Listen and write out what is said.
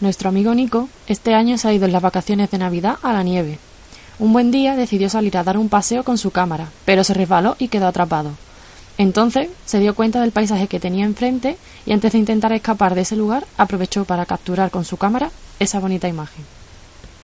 Nuestro amigo Nico este año se ha ido en las vacaciones de Navidad a la nieve. Un buen día decidió salir a dar un paseo con su cámara, pero se resbaló y quedó atrapado. Entonces se dio cuenta del paisaje que tenía enfrente y antes de intentar escapar de ese lugar aprovechó para capturar con su cámara esa bonita imagen.